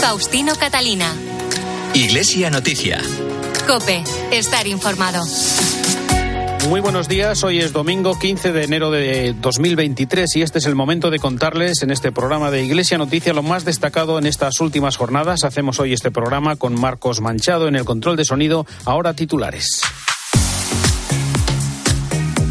Faustino Catalina. Iglesia Noticia. Cope, estar informado. Muy buenos días, hoy es domingo 15 de enero de 2023 y este es el momento de contarles en este programa de Iglesia Noticia lo más destacado en estas últimas jornadas. Hacemos hoy este programa con Marcos Manchado en el control de sonido, ahora titulares.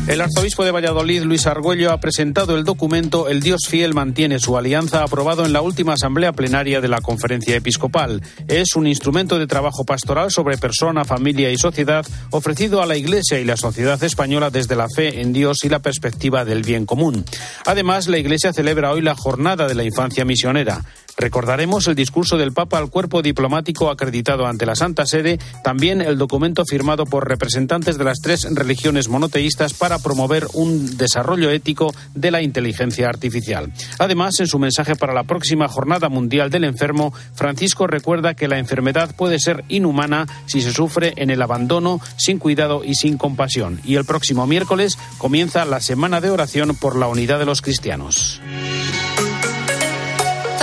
El arzobispo de Valladolid, Luis Argüello, ha presentado el documento El Dios fiel mantiene su alianza, aprobado en la última asamblea plenaria de la conferencia episcopal. Es un instrumento de trabajo pastoral sobre persona, familia y sociedad ofrecido a la Iglesia y la sociedad española desde la fe en Dios y la perspectiva del bien común. Además, la Iglesia celebra hoy la Jornada de la Infancia Misionera. Recordaremos el discurso del Papa al cuerpo diplomático acreditado ante la Santa Sede, también el documento firmado por representantes de las tres religiones monoteístas para promover un desarrollo ético de la inteligencia artificial. Además, en su mensaje para la próxima Jornada Mundial del Enfermo, Francisco recuerda que la enfermedad puede ser inhumana si se sufre en el abandono, sin cuidado y sin compasión. Y el próximo miércoles comienza la Semana de Oración por la Unidad de los Cristianos.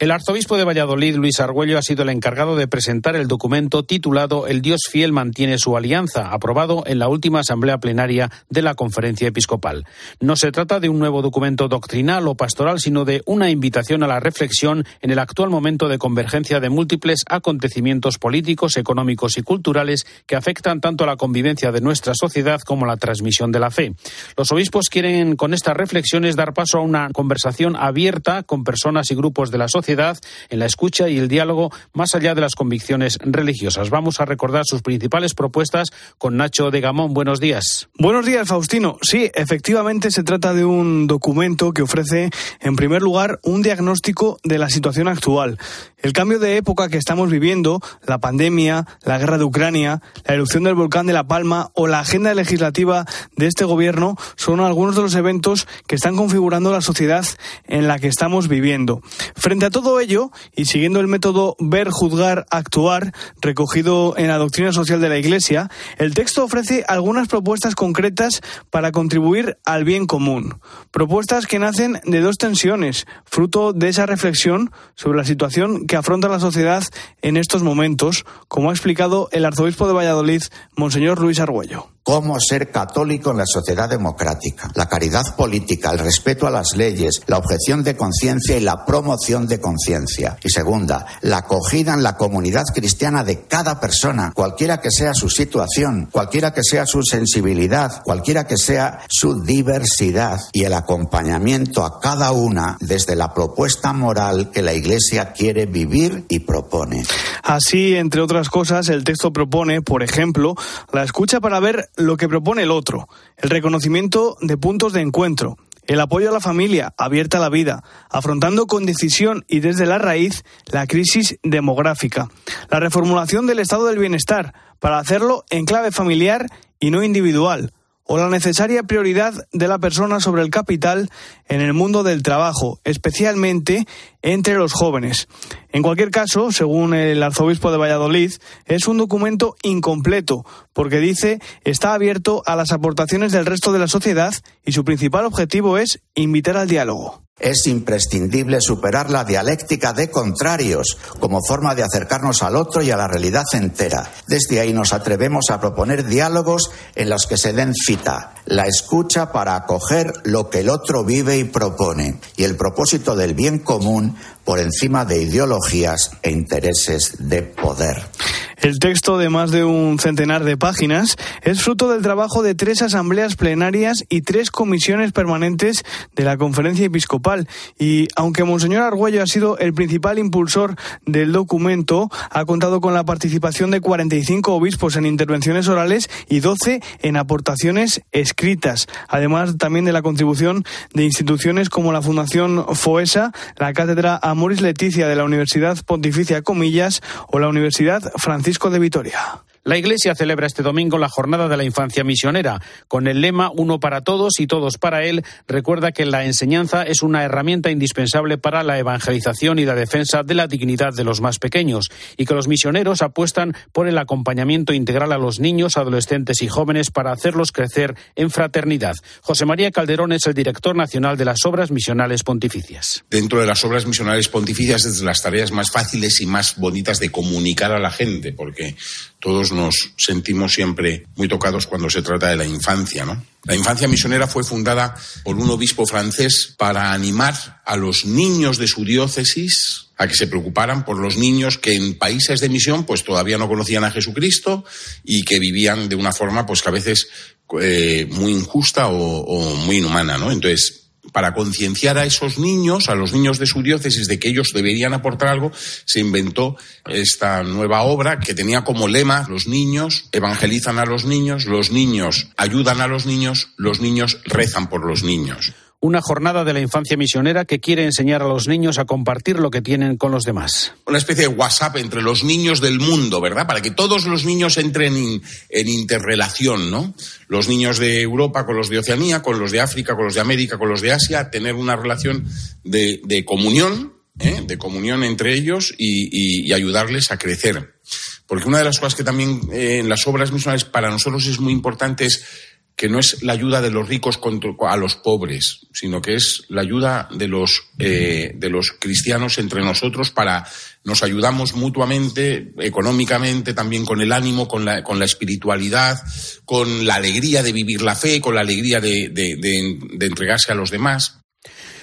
El arzobispo de Valladolid, Luis Argüello, ha sido el encargado de presentar el documento titulado El Dios fiel mantiene su alianza, aprobado en la última asamblea plenaria de la conferencia episcopal. No se trata de un nuevo documento doctrinal o pastoral, sino de una invitación a la reflexión en el actual momento de convergencia de múltiples acontecimientos políticos, económicos y culturales que afectan tanto a la convivencia de nuestra sociedad como la transmisión de la fe. Los obispos quieren con estas reflexiones dar paso a una conversación abierta con personas y grupos de la sociedad en la escucha y el diálogo más allá de las convicciones religiosas. Vamos a recordar sus principales propuestas con Nacho de Gamón. Buenos días. Buenos días, Faustino. Sí, efectivamente se trata de un documento que ofrece, en primer lugar, un diagnóstico de la situación actual. El cambio de época que estamos viviendo, la pandemia, la guerra de Ucrania, la erupción del volcán de La Palma o la agenda legislativa de este gobierno son algunos de los eventos que están configurando la sociedad en la que estamos viviendo. Frente a todo ello, y siguiendo el método ver, juzgar, actuar, recogido en la doctrina social de la Iglesia, el texto ofrece algunas propuestas concretas para contribuir al bien común. Propuestas que nacen de dos tensiones, fruto de esa reflexión sobre la situación que afronta la sociedad en estos momentos, como ha explicado el arzobispo de Valladolid, Monseñor Luis Argüello cómo ser católico en la sociedad democrática, la caridad política, el respeto a las leyes, la objeción de conciencia y la promoción de conciencia. Y segunda, la acogida en la comunidad cristiana de cada persona, cualquiera que sea su situación, cualquiera que sea su sensibilidad, cualquiera que sea su diversidad y el acompañamiento a cada una desde la propuesta moral que la Iglesia quiere vivir y propone. Así, entre otras cosas, el texto propone, por ejemplo, la escucha para ver lo que propone el otro, el reconocimiento de puntos de encuentro, el apoyo a la familia, abierta a la vida, afrontando con decisión y desde la raíz la crisis demográfica, la reformulación del estado del bienestar, para hacerlo en clave familiar y no individual, o la necesaria prioridad de la persona sobre el capital en el mundo del trabajo, especialmente entre los jóvenes. En cualquier caso, según el arzobispo de Valladolid, es un documento incompleto, porque dice está abierto a las aportaciones del resto de la sociedad y su principal objetivo es invitar al diálogo. Es imprescindible superar la dialéctica de contrarios como forma de acercarnos al otro y a la realidad entera. Desde ahí nos atrevemos a proponer diálogos en los que se den la escucha para acoger lo que el otro vive y propone, y el propósito del bien común por encima de ideologías e intereses de poder. El texto de más de un centenar de páginas es fruto del trabajo de tres asambleas plenarias y tres comisiones permanentes de la conferencia episcopal. Y aunque Monseñor Argüello ha sido el principal impulsor del documento, ha contado con la participación de 45 obispos en intervenciones orales y 12 en aportaciones escritas, además también de la contribución de instituciones como la Fundación FOESA, la Cátedra Amoris Leticia de la Universidad Pontificia Comillas o la Universidad Francisco de Vitoria. La Iglesia celebra este domingo la Jornada de la Infancia Misionera. Con el lema Uno para todos y todos para Él, recuerda que la enseñanza es una herramienta indispensable para la evangelización y la defensa de la dignidad de los más pequeños y que los misioneros apuestan por el acompañamiento integral a los niños, adolescentes y jóvenes para hacerlos crecer en fraternidad. José María Calderón es el director nacional de las Obras Misionales Pontificias. Dentro de las Obras Misionales Pontificias es de las tareas más fáciles y más bonitas de comunicar a la gente, porque todos nos sentimos siempre muy tocados cuando se trata de la infancia, ¿no? La infancia misionera fue fundada por un obispo francés para animar a los niños de su diócesis a que se preocuparan por los niños que en países de misión pues todavía no conocían a Jesucristo y que vivían de una forma pues que a veces eh, muy injusta o, o muy inhumana, ¿no? Entonces, para concienciar a esos niños, a los niños de su diócesis, de que ellos deberían aportar algo, se inventó esta nueva obra que tenía como lema los niños evangelizan a los niños, los niños ayudan a los niños, los niños rezan por los niños una jornada de la infancia misionera que quiere enseñar a los niños a compartir lo que tienen con los demás. Una especie de WhatsApp entre los niños del mundo, ¿verdad? Para que todos los niños entren en interrelación, ¿no? Los niños de Europa con los de Oceanía, con los de África, con los de América, con los de Asia, tener una relación de, comunión, ¿eh? de comunión entre ellos y, ayudarles a crecer. Porque una de las cosas que también eh, en las obras misionales para nosotros es muy importante es que no es la ayuda de los ricos a los pobres, sino que es la ayuda de los, eh, de los cristianos entre nosotros para nos ayudamos mutuamente, económicamente, también con el ánimo, con la, con la espiritualidad, con la alegría de vivir la fe, con la alegría de, de entregarse a los demás.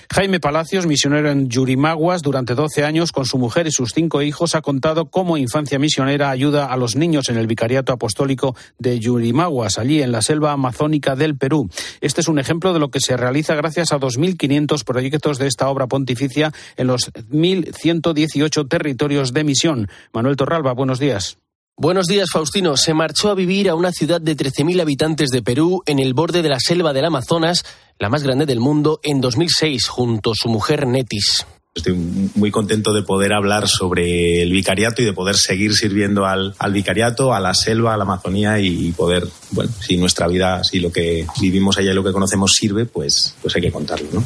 Jaime Palacios, misionero en Yurimaguas durante 12 años con su mujer y sus cinco hijos, ha contado cómo Infancia Misionera ayuda a los niños en el Vicariato Apostólico de Yurimaguas, allí en la selva amazónica del Perú. Este es un ejemplo de lo que se realiza gracias a 2.500 proyectos de esta obra pontificia en los 1.118 territorios de misión. Manuel Torralba, buenos días. Buenos días, Faustino. Se marchó a vivir a una ciudad de 13.000 habitantes de Perú, en el borde de la selva del Amazonas, la más grande del mundo, en 2006, junto a su mujer Netis. Estoy muy contento de poder hablar sobre el vicariato y de poder seguir sirviendo al, vicariato, a la selva, a la Amazonía y poder, bueno, si nuestra vida, si lo que vivimos allá y lo que conocemos sirve, pues, pues hay que contarlo, ¿no?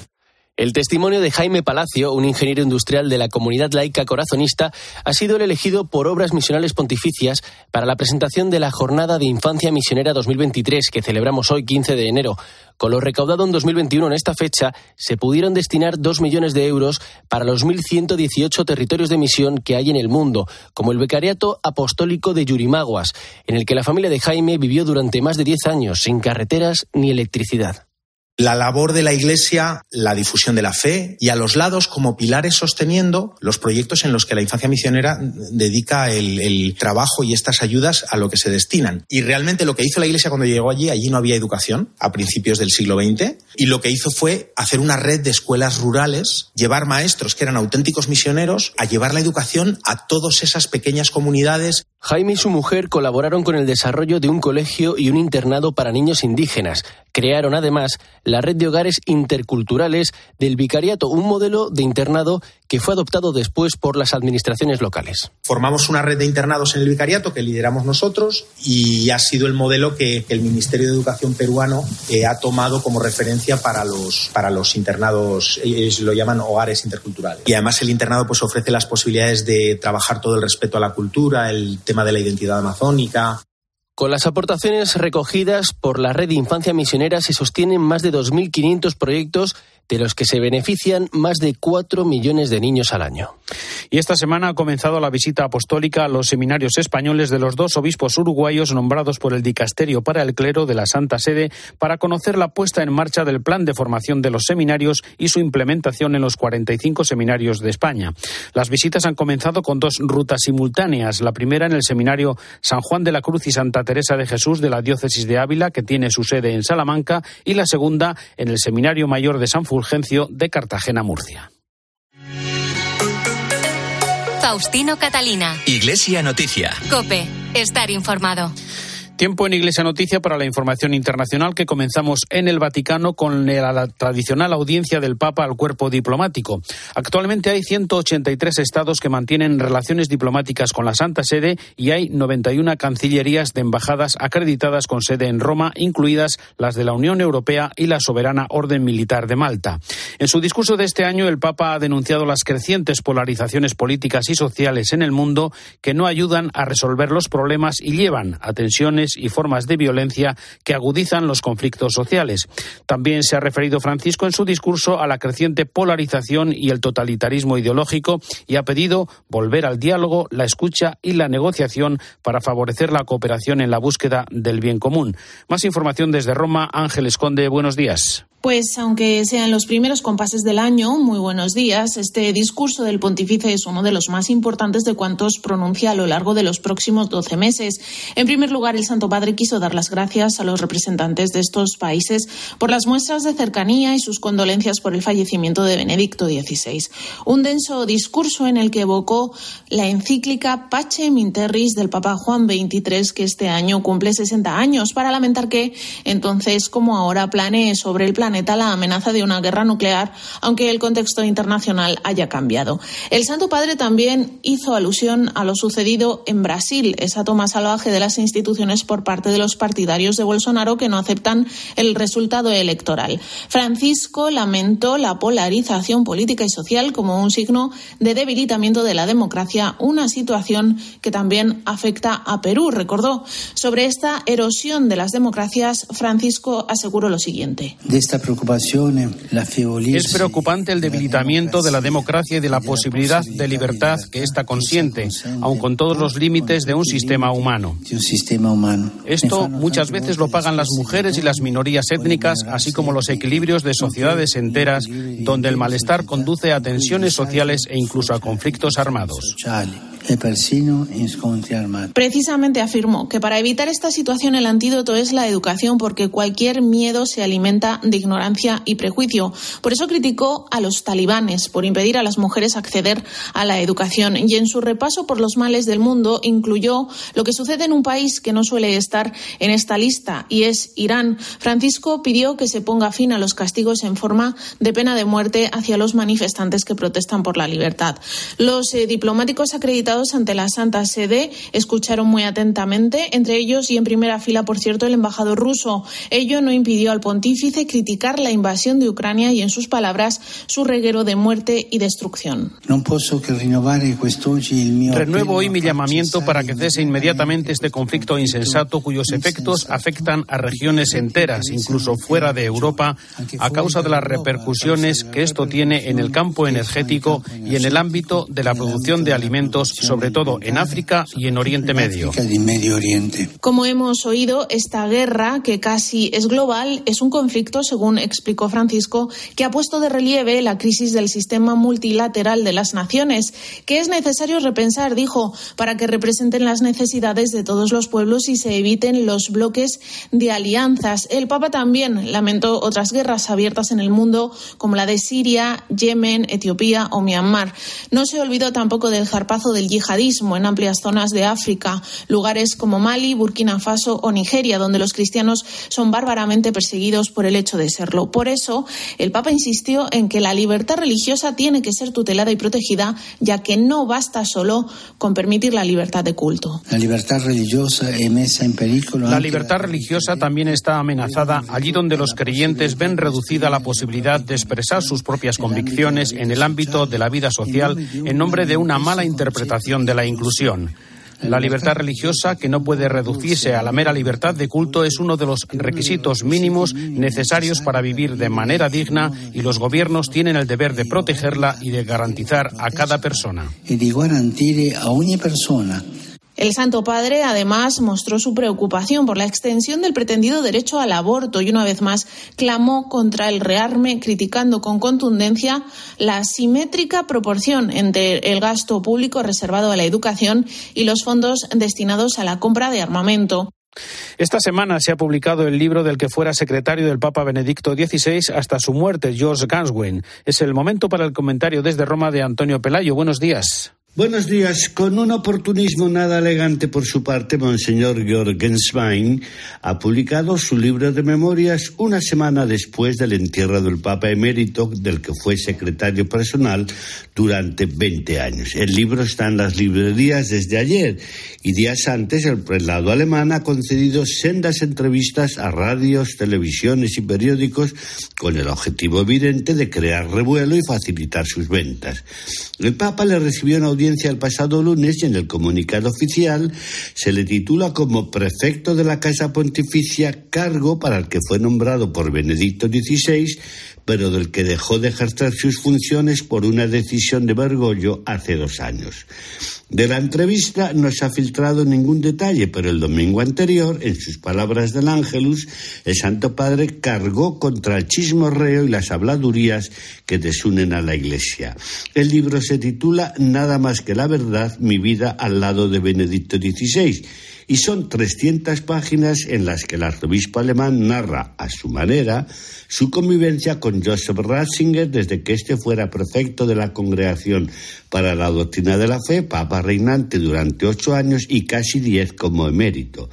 El testimonio de Jaime Palacio, un ingeniero industrial de la comunidad laica corazonista, ha sido el elegido por Obras Misionales Pontificias para la presentación de la Jornada de Infancia Misionera 2023 que celebramos hoy 15 de enero. Con lo recaudado en 2021 en esta fecha, se pudieron destinar dos millones de euros para los 1.118 territorios de misión que hay en el mundo, como el Becariato Apostólico de Yurimaguas, en el que la familia de Jaime vivió durante más de 10 años sin carreteras ni electricidad la labor de la Iglesia, la difusión de la fe y a los lados como pilares sosteniendo los proyectos en los que la infancia misionera dedica el, trabajo y estas ayudas a lo que se destinan. Y realmente lo que hizo la Iglesia cuando llegó allí, allí no había educación a principios del siglo XX, y lo que hizo fue hacer una red de escuelas rurales, llevar maestros que eran auténticos misioneros a llevar la educación a todas esas pequeñas comunidades. Jaime y su mujer colaboraron con el desarrollo de un colegio y un internado para niños indígenas. Crearon además la red de hogares interculturales del Vicariato, un modelo de internado que fue adoptado después por las administraciones locales. Formamos una red de internados en el Vicariato que lideramos nosotros y ha sido el modelo que el Ministerio de Educación peruano eh, ha tomado como referencia para los, para los internados, lo llaman hogares interculturales. Y además el internado pues ofrece las posibilidades de trabajar todo el respeto a la cultura, el tema de la identidad amazónica, con las aportaciones recogidas por la Red de Infancia Misionera se sostienen más de 2.500 proyectos de los que se benefician más de 4 millones de niños al año. Y esta semana ha comenzado la visita apostólica a los seminarios españoles de los dos obispos uruguayos nombrados por el Dicasterio para el Clero de la Santa Sede para conocer la puesta en marcha del plan de formación de los seminarios y su implementación en los 45 seminarios de España. Las visitas han comenzado con dos rutas simultáneas. La primera en el seminario San Juan de la Cruz y Santa Teresa de Jesús de la Diócesis de Ávila, que tiene su sede en Salamanca, y la segunda en el Seminario Mayor de San Fulgencio de Cartagena, Murcia. Faustino Catalina. Iglesia Noticia. Cope. Estar informado. Tiempo en Iglesia Noticia para la información internacional que comenzamos en el Vaticano con la tradicional audiencia del Papa al cuerpo diplomático. Actualmente hay 183 estados que mantienen relaciones diplomáticas con la Santa Sede y hay 91 cancillerías de embajadas acreditadas con sede en Roma, incluidas las de la Unión Europea y la Soberana Orden Militar de Malta. En su discurso de este año, el Papa ha denunciado las crecientes polarizaciones políticas y sociales en el mundo que no ayudan a resolver los problemas y llevan a tensiones y formas de violencia que agudizan los conflictos sociales. También se ha referido Francisco en su discurso a la creciente polarización y el totalitarismo ideológico y ha pedido volver al diálogo, la escucha y la negociación para favorecer la cooperación en la búsqueda del bien común. Más información desde Roma. Ángel Esconde, buenos días. Pues aunque sean los primeros compases del año, muy buenos días, este discurso del pontífice es uno de los más importantes de cuantos pronuncia a lo largo de los próximos doce meses. En primer lugar, el Santo Padre quiso dar las gracias a los representantes de estos países por las muestras de cercanía y sus condolencias por el fallecimiento de Benedicto XVI. Un denso discurso en el que evocó la encíclica Pace Minterris del Papa Juan XXIII, que este año cumple 60 años, para lamentar que entonces como ahora planee sobre el plan la amenaza de una guerra nuclear, aunque el contexto internacional haya cambiado. El Santo Padre también hizo alusión a lo sucedido en Brasil, esa toma salvaje de las instituciones por parte de los partidarios de Bolsonaro que no aceptan el resultado electoral. Francisco lamentó la polarización política y social como un signo de debilitamiento de la democracia, una situación que también afecta a Perú. Recordó sobre esta erosión de las democracias, Francisco aseguró lo siguiente. De esta es preocupante el debilitamiento de la democracia y de la posibilidad de libertad que ésta consiente, aun con todos los límites de un sistema humano. Esto muchas veces lo pagan las mujeres y las minorías étnicas, así como los equilibrios de sociedades enteras, donde el malestar conduce a tensiones sociales e incluso a conflictos armados. Precisamente afirmó que para evitar esta situación el antídoto es la educación porque cualquier miedo se alimenta de ignorancia y prejuicio. Por eso criticó a los talibanes por impedir a las mujeres acceder a la educación y en su repaso por los males del mundo incluyó lo que sucede en un país que no suele estar en esta lista y es Irán. Francisco pidió que se ponga fin a los castigos en forma de pena de muerte hacia los manifestantes que protestan por la libertad. Los eh, diplomáticos acreditados ante la Santa Sede escucharon muy atentamente, entre ellos y en primera fila, por cierto, el embajador ruso. Ello no impidió al pontífice criticar la invasión de Ucrania y, en sus palabras, su reguero de muerte y destrucción. Renuevo hoy mi llamamiento para que cese inmediatamente este conflicto insensato cuyos efectos afectan a regiones enteras, incluso fuera de Europa, a causa de las repercusiones que esto tiene en el campo energético y en el ámbito de la producción de alimentos sobre todo en África y en Oriente Medio. Como hemos oído, esta guerra, que casi es global, es un conflicto, según explicó Francisco, que ha puesto de relieve la crisis del sistema multilateral de las naciones, que es necesario repensar, dijo, para que representen las necesidades de todos los pueblos y se eviten los bloques de alianzas. El Papa también lamentó otras guerras abiertas en el mundo, como la de Siria, Yemen, Etiopía o Myanmar. No se olvidó tampoco del zarpazo del yihadismo en amplias zonas de África, lugares como Mali, Burkina Faso o Nigeria, donde los cristianos son bárbaramente perseguidos por el hecho de serlo. Por eso, el Papa insistió en que la libertad religiosa tiene que ser tutelada y protegida, ya que no basta solo con permitir la libertad de culto. La libertad religiosa La libertad religiosa también está amenazada allí donde los creyentes ven reducida la posibilidad de expresar sus propias convicciones en el ámbito de la vida social en nombre de una mala interpretación de la inclusión. La libertad religiosa, que no puede reducirse a la mera libertad de culto, es uno de los requisitos mínimos necesarios para vivir de manera digna y los gobiernos tienen el deber de protegerla y de garantizar a cada persona. Y de garantire a una persona el Santo Padre además mostró su preocupación por la extensión del pretendido derecho al aborto y una vez más clamó contra el rearme, criticando con contundencia la asimétrica proporción entre el gasto público reservado a la educación y los fondos destinados a la compra de armamento. Esta semana se ha publicado el libro del que fuera secretario del Papa Benedicto XVI hasta su muerte, George Ganswin. Es el momento para el comentario desde Roma de Antonio Pelayo. Buenos días. Buenos días. Con un oportunismo nada elegante por su parte, Monseñor Georgenswein ha publicado su libro de memorias una semana después del entierro del Papa emérito, del que fue secretario personal durante 20 años. El libro está en las librerías desde ayer y días antes el prelado alemán ha concedido sendas entrevistas a radios, televisiones y periódicos con el objetivo evidente de crear revuelo y facilitar sus ventas. El Papa le recibió una audiencia el pasado lunes y en el comunicado oficial se le titula como prefecto de la Casa Pontificia, cargo para el que fue nombrado por Benedicto XVI, pero del que dejó de ejercer sus funciones por una decisión de Bergoglio hace dos años. De la entrevista no se ha filtrado ningún detalle, pero el domingo anterior, en sus palabras del Ángelus, el Santo Padre cargó contra el chismorreo y las habladurías que desunen a la Iglesia. El libro se titula Nada más que la verdad, mi vida al lado de Benedicto XVI y son 300 páginas en las que el arzobispo alemán narra a su manera su convivencia con Joseph Ratzinger desde que éste fuera prefecto de la Congregación para la Doctrina de la Fe, papa reinante durante ocho años y casi diez como emérito.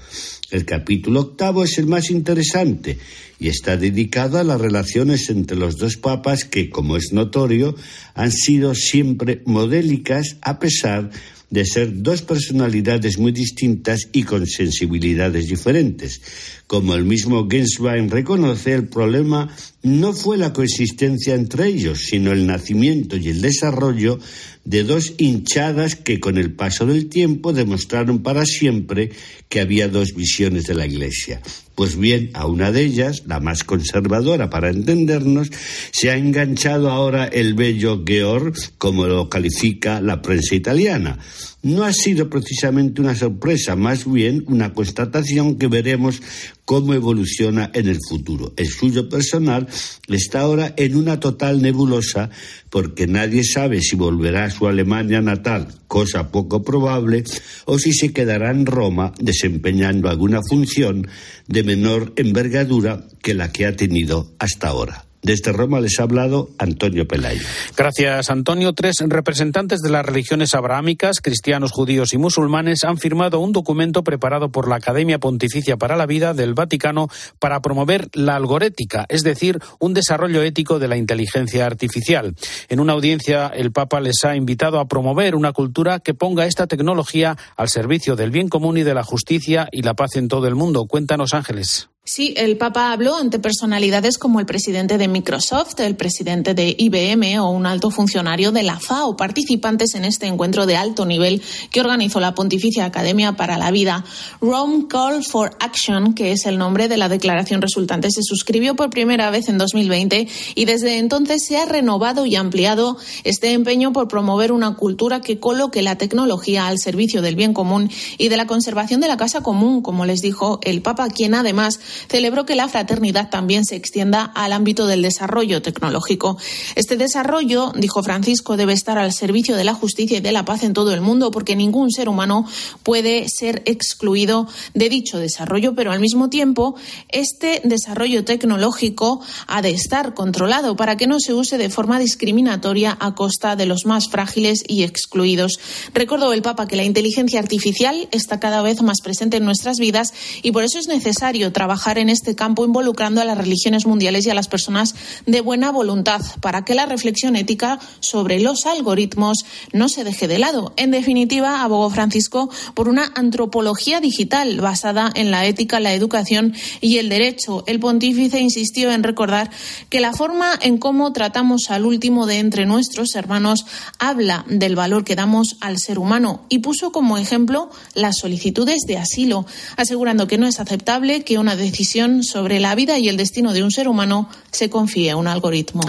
El capítulo octavo es el más interesante y está dedicado a las relaciones entre los dos papas que, como es notorio, han sido siempre modélicas a pesar de de ser dos personalidades muy distintas y con sensibilidades diferentes. Como el mismo Genswein reconoce, el problema no fue la coexistencia entre ellos, sino el nacimiento y el desarrollo de dos hinchadas que con el paso del tiempo demostraron para siempre que había dos visiones de la Iglesia. Pues bien, a una de ellas, la más conservadora para entendernos, se ha enganchado ahora el bello Georg, como lo califica la prensa italiana. No ha sido precisamente una sorpresa, más bien una constatación que veremos cómo evoluciona en el futuro. El suyo personal está ahora en una total nebulosa porque nadie sabe si volverá a su Alemania natal, cosa poco probable, o si se quedará en Roma desempeñando alguna función de menor envergadura que la que ha tenido hasta ahora. Desde Roma les ha hablado Antonio Pelayo. Gracias, Antonio. Tres representantes de las religiones abrahámicas, cristianos, judíos y musulmanes han firmado un documento preparado por la Academia Pontificia para la Vida del Vaticano para promover la algorética, es decir, un desarrollo ético de la inteligencia artificial. En una audiencia, el Papa les ha invitado a promover una cultura que ponga esta tecnología al servicio del bien común y de la justicia y la paz en todo el mundo. Cuéntanos, Ángeles. Sí, el Papa habló ante personalidades como el presidente de Microsoft, el presidente de IBM o un alto funcionario de la FAO, participantes en este encuentro de alto nivel que organizó la Pontificia Academia para la Vida. Rome Call for Action, que es el nombre de la declaración resultante, se suscribió por primera vez en 2020 y desde entonces se ha renovado y ampliado este empeño por promover una cultura que coloque la tecnología al servicio del bien común y de la conservación de la casa común, como les dijo el Papa, quien además celebró que la fraternidad también se extienda al ámbito del desarrollo tecnológico. Este desarrollo, dijo Francisco, debe estar al servicio de la justicia y de la paz en todo el mundo, porque ningún ser humano puede ser excluido de dicho desarrollo, pero al mismo tiempo este desarrollo tecnológico ha de estar controlado para que no se use de forma discriminatoria a costa de los más frágiles y excluidos. Recordó el Papa que la inteligencia artificial está cada vez más presente en nuestras vidas y por eso es necesario trabajar en este campo involucrando a las religiones mundiales y a las personas de buena voluntad para que la reflexión ética sobre los algoritmos no se deje de lado. En definitiva, abogó Francisco por una antropología digital basada en la ética, la educación y el derecho. El pontífice insistió en recordar que la forma en cómo tratamos al último de entre nuestros hermanos habla del valor que damos al ser humano y puso como ejemplo las solicitudes de asilo, asegurando que no es aceptable que una decisión sobre la vida y el destino de un ser humano se confía a un algoritmo.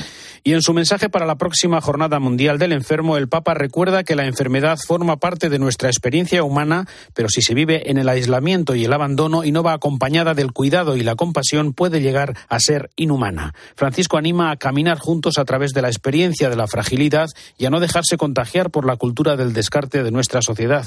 Y en su mensaje para la próxima Jornada Mundial del Enfermo, el Papa recuerda que la enfermedad forma parte de nuestra experiencia humana, pero si se vive en el aislamiento y el abandono y no va acompañada del cuidado y la compasión, puede llegar a ser inhumana. Francisco anima a caminar juntos a través de la experiencia de la fragilidad y a no dejarse contagiar por la cultura del descarte de nuestra sociedad.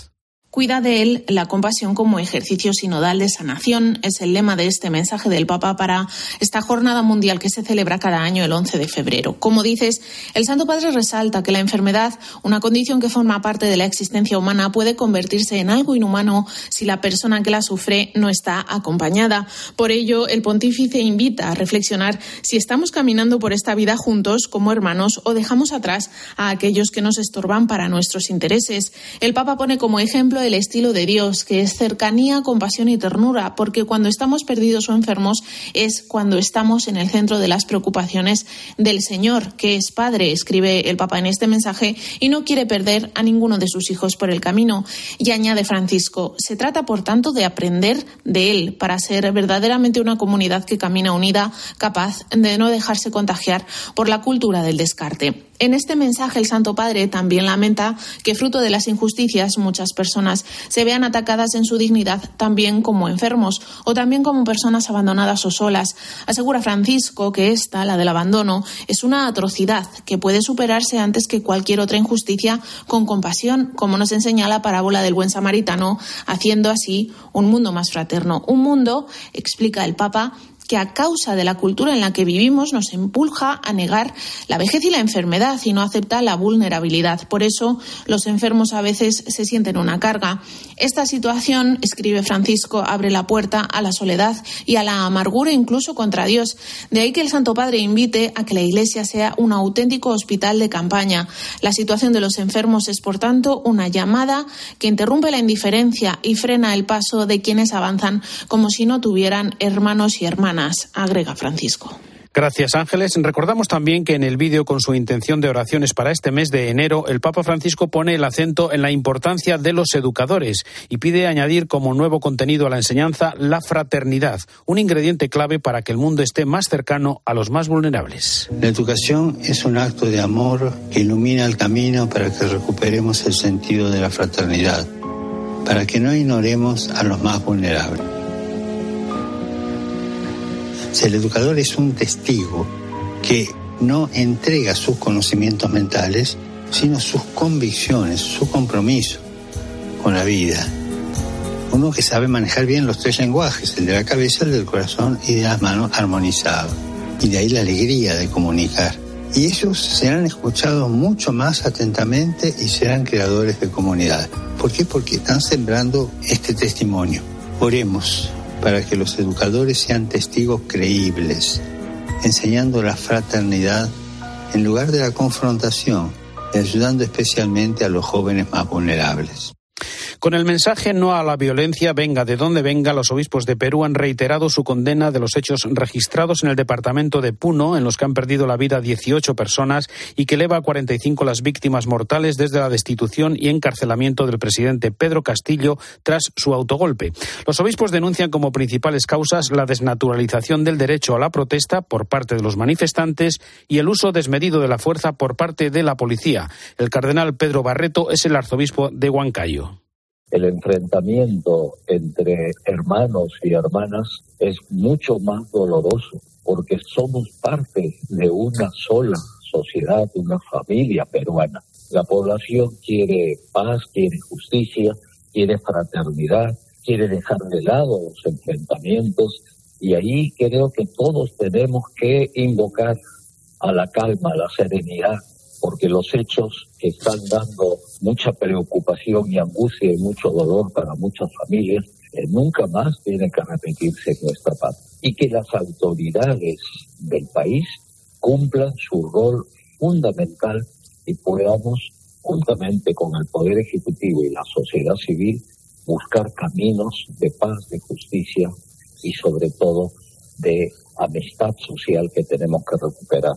Cuida de él la compasión como ejercicio sinodal de sanación. Es el lema de este mensaje del Papa para esta jornada mundial que se celebra cada año el 11 de febrero. Como dices, el Santo Padre resalta que la enfermedad, una condición que forma parte de la existencia humana, puede convertirse en algo inhumano si la persona que la sufre no está acompañada. Por ello, el pontífice invita a reflexionar si estamos caminando por esta vida juntos como hermanos o dejamos atrás a aquellos que nos estorban para nuestros intereses. El Papa pone como ejemplo el estilo de Dios, que es cercanía, compasión y ternura, porque cuando estamos perdidos o enfermos es cuando estamos en el centro de las preocupaciones del Señor, que es Padre, escribe el Papa en este mensaje, y no quiere perder a ninguno de sus hijos por el camino. Y añade Francisco, se trata, por tanto, de aprender de Él para ser verdaderamente una comunidad que camina unida, capaz de no dejarse contagiar por la cultura del descarte. En este mensaje el Santo Padre también lamenta que fruto de las injusticias muchas personas se vean atacadas en su dignidad también como enfermos o también como personas abandonadas o solas. Asegura Francisco que esta, la del abandono, es una atrocidad que puede superarse antes que cualquier otra injusticia con compasión, como nos enseña la parábola del buen samaritano, haciendo así un mundo más fraterno. Un mundo, explica el Papa, que a causa de la cultura en la que vivimos nos impulsa a negar la vejez y la enfermedad y no acepta la vulnerabilidad. Por eso los enfermos a veces se sienten una carga. Esta situación, escribe Francisco, abre la puerta a la soledad y a la amargura incluso contra Dios. De ahí que el Santo Padre invite a que la Iglesia sea un auténtico hospital de campaña. La situación de los enfermos es, por tanto, una llamada que interrumpe la indiferencia y frena el paso de quienes avanzan como si no tuvieran hermanos y hermanas agrega Francisco. Gracias, Ángeles. Recordamos también que en el vídeo con su intención de oraciones para este mes de enero, el Papa Francisco pone el acento en la importancia de los educadores y pide añadir como nuevo contenido a la enseñanza la fraternidad, un ingrediente clave para que el mundo esté más cercano a los más vulnerables. La educación es un acto de amor que ilumina el camino para que recuperemos el sentido de la fraternidad, para que no ignoremos a los más vulnerables. Si el educador es un testigo que no entrega sus conocimientos mentales, sino sus convicciones, su compromiso con la vida. Uno que sabe manejar bien los tres lenguajes, el de la cabeza, el del corazón y de las manos armonizado. Y de ahí la alegría de comunicar. Y ellos serán escuchados mucho más atentamente y serán creadores de comunidad. ¿Por qué? Porque están sembrando este testimonio. Oremos para que los educadores sean testigos creíbles, enseñando la fraternidad en lugar de la confrontación y ayudando especialmente a los jóvenes más vulnerables. Con el mensaje no a la violencia, venga de donde venga, los obispos de Perú han reiterado su condena de los hechos registrados en el departamento de Puno, en los que han perdido la vida 18 personas y que eleva a 45 las víctimas mortales desde la destitución y encarcelamiento del presidente Pedro Castillo tras su autogolpe. Los obispos denuncian como principales causas la desnaturalización del derecho a la protesta por parte de los manifestantes y el uso desmedido de la fuerza por parte de la policía. El cardenal Pedro Barreto es el arzobispo de Huancayo el enfrentamiento entre hermanos y hermanas es mucho más doloroso porque somos parte de una sola sociedad, una familia peruana. La población quiere paz, quiere justicia, quiere fraternidad, quiere dejar de lado los enfrentamientos y ahí creo que todos tenemos que invocar a la calma, a la serenidad, porque los hechos que están dando mucha preocupación y angustia y mucho dolor para muchas familias nunca más tienen que repetirse en nuestra paz. Y que las autoridades del país cumplan su rol fundamental y podamos, juntamente con el Poder Ejecutivo y la sociedad civil, buscar caminos de paz, de justicia y sobre todo de amistad social que tenemos que recuperar.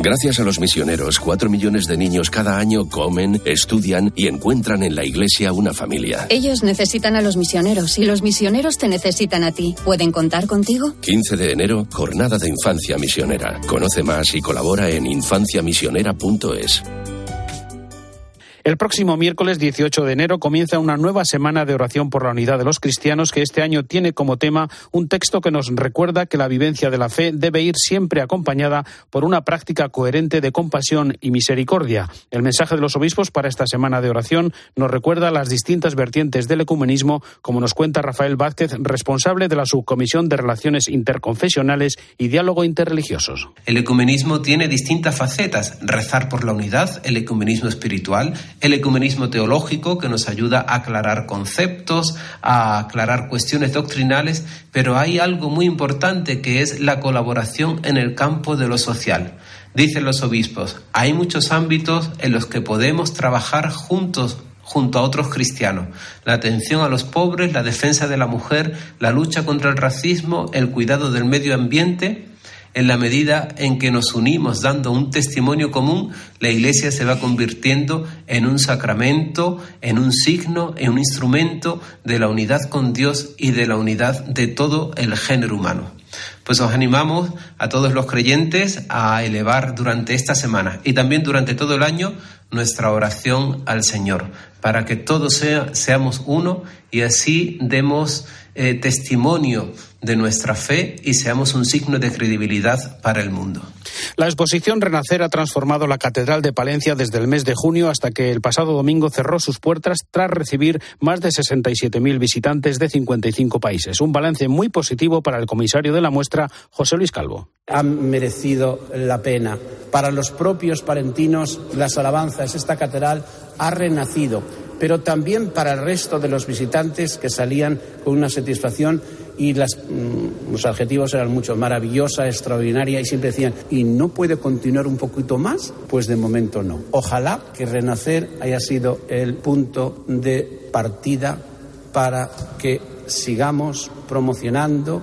Gracias a los misioneros, cuatro millones de niños cada año comen, estudian y encuentran en la iglesia una familia. Ellos necesitan a los misioneros y los misioneros te necesitan a ti. ¿Pueden contar contigo? 15 de enero, Jornada de Infancia Misionera. Conoce más y colabora en infanciamisionera.es. El próximo miércoles 18 de enero comienza una nueva semana de oración por la unidad de los cristianos que este año tiene como tema un texto que nos recuerda que la vivencia de la fe debe ir siempre acompañada por una práctica coherente de compasión y misericordia. El mensaje de los obispos para esta semana de oración nos recuerda las distintas vertientes del ecumenismo, como nos cuenta Rafael Vázquez, responsable de la Subcomisión de Relaciones Interconfesionales y Diálogo Interreligiosos. El ecumenismo tiene distintas facetas, rezar por la unidad, el ecumenismo espiritual, el ecumenismo teológico que nos ayuda a aclarar conceptos, a aclarar cuestiones doctrinales, pero hay algo muy importante que es la colaboración en el campo de lo social. Dicen los obispos, hay muchos ámbitos en los que podemos trabajar juntos junto a otros cristianos. La atención a los pobres, la defensa de la mujer, la lucha contra el racismo, el cuidado del medio ambiente en la medida en que nos unimos dando un testimonio común, la Iglesia se va convirtiendo en un sacramento, en un signo, en un instrumento de la unidad con Dios y de la unidad de todo el género humano. Pues os animamos a todos los creyentes a elevar durante esta semana y también durante todo el año nuestra oración al Señor, para que todos seamos uno y así demos eh, testimonio de nuestra fe y seamos un signo de credibilidad para el mundo. La exposición Renacer ha transformado la Catedral de Palencia desde el mes de junio hasta que el pasado domingo cerró sus puertas tras recibir más de 67.000 visitantes de 55 países. Un balance muy positivo para el comisario de la muestra, José Luis Calvo. Ha merecido la pena. Para los propios palentinos, las alabanzas, esta catedral ha renacido, pero también para el resto de los visitantes que salían con una satisfacción y mm, los adjetivos eran mucho maravillosa, extraordinaria y siempre decían, ¿y no puede continuar un poquito más? Pues de momento no. Ojalá que Renacer haya sido el punto de partida para que sigamos promocionando,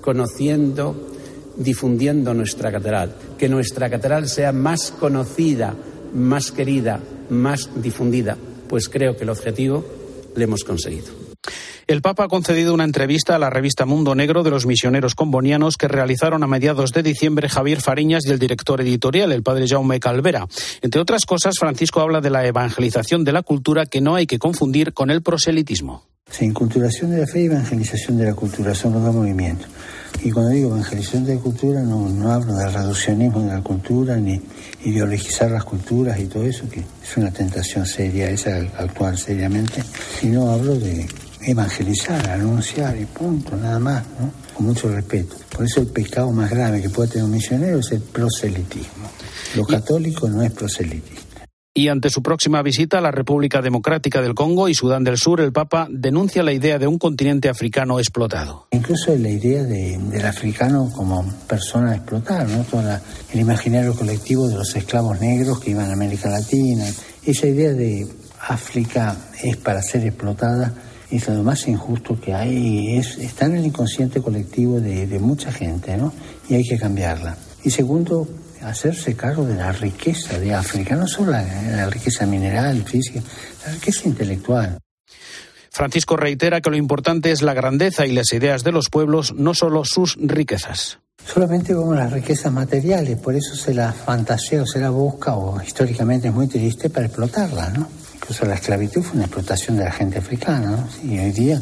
conociendo, difundiendo nuestra catedral, que nuestra catedral sea más conocida, más querida, más difundida, pues creo que el objetivo le hemos conseguido. El Papa ha concedido una entrevista a la revista Mundo Negro de los misioneros combonianos que realizaron a mediados de diciembre Javier Fariñas y el director editorial, el padre Jaume Calvera. Entre otras cosas, Francisco habla de la evangelización de la cultura que no hay que confundir con el proselitismo. Sí, inculturación de la fe y evangelización de la cultura son los dos movimientos. Y cuando digo evangelización de cultura, no, no hablo del reduccionismo de la cultura, ni ideologizar las culturas y todo eso, que es una tentación seria, esa actuar seriamente, sino hablo de evangelizar, anunciar y punto, nada más, ¿no? Con mucho respeto. Por eso el pecado más grave que puede tener un misionero es el proselitismo. Lo católico no es proselitismo. Y ante su próxima visita a la República Democrática del Congo y Sudán del Sur, el Papa denuncia la idea de un continente africano explotado. Incluso la idea del africano como persona a explotar, ¿no? el imaginario colectivo de los esclavos negros que iban a América Latina. Esa idea de África es para ser explotada es lo más injusto que hay, es, está en el inconsciente colectivo de, mucha gente, ¿no? Y hay que cambiarla. Y segundo, hacerse cargo de la riqueza de África, no solo la, riqueza mineral, física, la riqueza intelectual. Francisco reitera que lo importante es la grandeza y las ideas de los pueblos, no solo sus riquezas. Solamente como las riquezas materiales, por eso se la fantasea o se la busca, o históricamente es muy triste, para explotarla, ¿no? Incluso la esclavitud fue una explotación de la gente africana, Y hoy día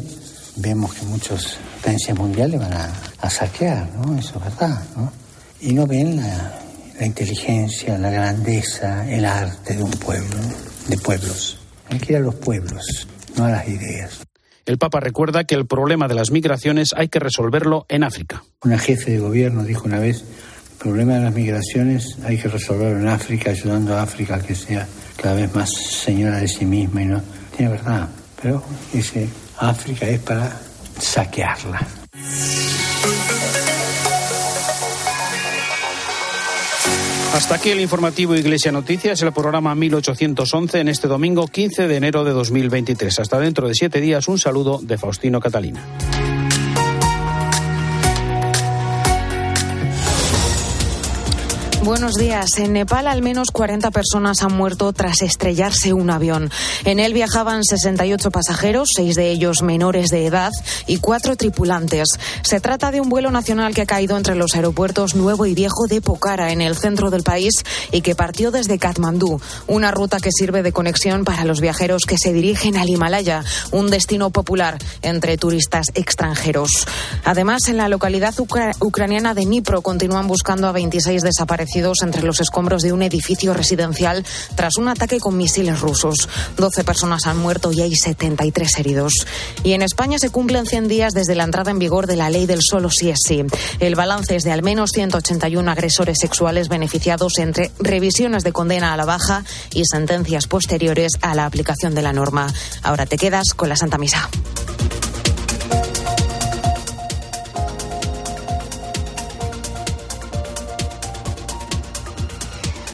vemos que muchos potencias mundiales van a, saquear, ¿no? Eso es verdad, ¿no? Y no ven la, inteligencia, la grandeza, el arte de un pueblo, de pueblos. Hay que ir a los pueblos, no a las ideas. El Papa recuerda que el problema de las migraciones hay que resolverlo en África. Una jefe de gobierno dijo una vez, el problema de las migraciones hay que resolverlo en África, ayudando a África a que sea cada vez más señora de sí misma y no tiene verdad. Pero dice, África es para saquearla. Hasta aquí el informativo Iglesia Noticias, el programa 1811 en este domingo 15 de enero de 2023. Hasta dentro de siete días, un saludo de Faustino Catalina. Buenos días. En Nepal al menos 40 personas han muerto tras estrellarse un avión. En él viajaban 68 pasajeros, seis de ellos menores de edad y cuatro tripulantes. Se trata de un vuelo nacional que ha caído entre los aeropuertos Nuevo y Viejo de Pokhara, en el centro del país, y que partió desde Katmandú, una ruta que sirve de conexión para los viajeros que se dirigen al Himalaya, un destino popular entre turistas extranjeros. Además, en la localidad ucraniana de Dnipro continúan buscando a 26 desaparecidos entre los escombros de un edificio residencial tras un ataque con misiles rusos. 12 personas han muerto y hay 73 heridos. Y en España se cumplen 100 días desde la entrada en vigor de la ley del solo sí es sí. El balance es de al menos 181 agresores sexuales beneficiados entre revisiones de condena a la baja y sentencias posteriores a la aplicación de la norma. Ahora te quedas con la Santa Misa.